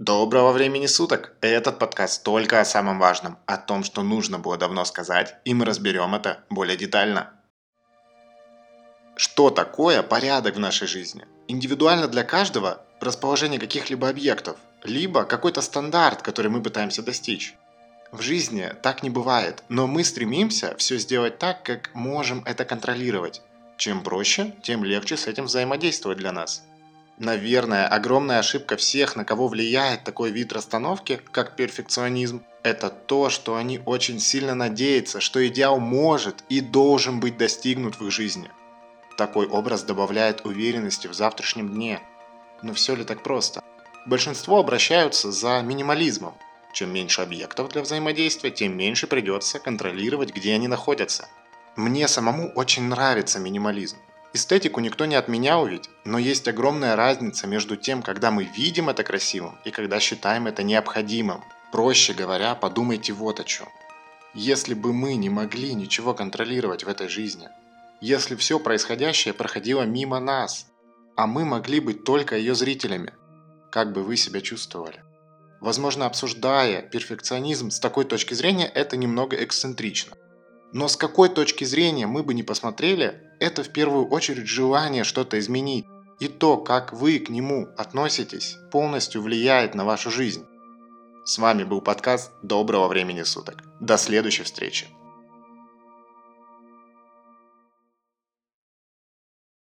Доброго времени суток! Этот подкаст только о самом важном, о том, что нужно было давно сказать, и мы разберем это более детально. Что такое порядок в нашей жизни? Индивидуально для каждого расположение каких-либо объектов, либо какой-то стандарт, который мы пытаемся достичь. В жизни так не бывает, но мы стремимся все сделать так, как можем это контролировать. Чем проще, тем легче с этим взаимодействовать для нас. Наверное, огромная ошибка всех, на кого влияет такой вид расстановки, как перфекционизм, это то, что они очень сильно надеются, что идеал может и должен быть достигнут в их жизни. Такой образ добавляет уверенности в завтрашнем дне. Но все ли так просто? Большинство обращаются за минимализмом. Чем меньше объектов для взаимодействия, тем меньше придется контролировать, где они находятся. Мне самому очень нравится минимализм. Эстетику никто не отменял ведь, но есть огромная разница между тем, когда мы видим это красивым и когда считаем это необходимым. Проще говоря, подумайте вот о чем. Если бы мы не могли ничего контролировать в этой жизни, если все происходящее проходило мимо нас, а мы могли быть только ее зрителями, как бы вы себя чувствовали? Возможно, обсуждая перфекционизм с такой точки зрения, это немного эксцентрично. Но с какой точки зрения мы бы не посмотрели, это в первую очередь желание что-то изменить. И то, как вы к нему относитесь, полностью влияет на вашу жизнь. С вами был подкаст «Доброго времени суток». До следующей встречи.